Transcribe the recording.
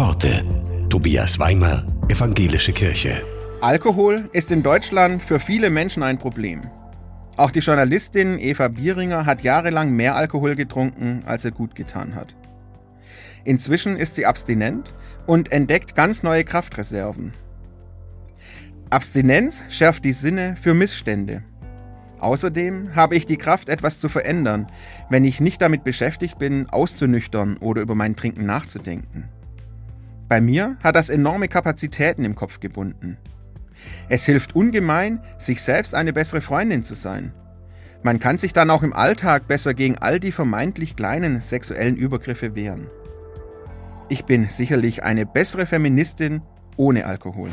Worte. Tobias Weimer, Evangelische Kirche. Alkohol ist in Deutschland für viele Menschen ein Problem. Auch die Journalistin Eva Bieringer hat jahrelang mehr Alkohol getrunken, als er gut getan hat. Inzwischen ist sie abstinent und entdeckt ganz neue Kraftreserven. Abstinenz schärft die Sinne für Missstände. Außerdem habe ich die Kraft, etwas zu verändern, wenn ich nicht damit beschäftigt bin, auszunüchtern oder über mein Trinken nachzudenken. Bei mir hat das enorme Kapazitäten im Kopf gebunden. Es hilft ungemein, sich selbst eine bessere Freundin zu sein. Man kann sich dann auch im Alltag besser gegen all die vermeintlich kleinen sexuellen Übergriffe wehren. Ich bin sicherlich eine bessere Feministin ohne Alkohol.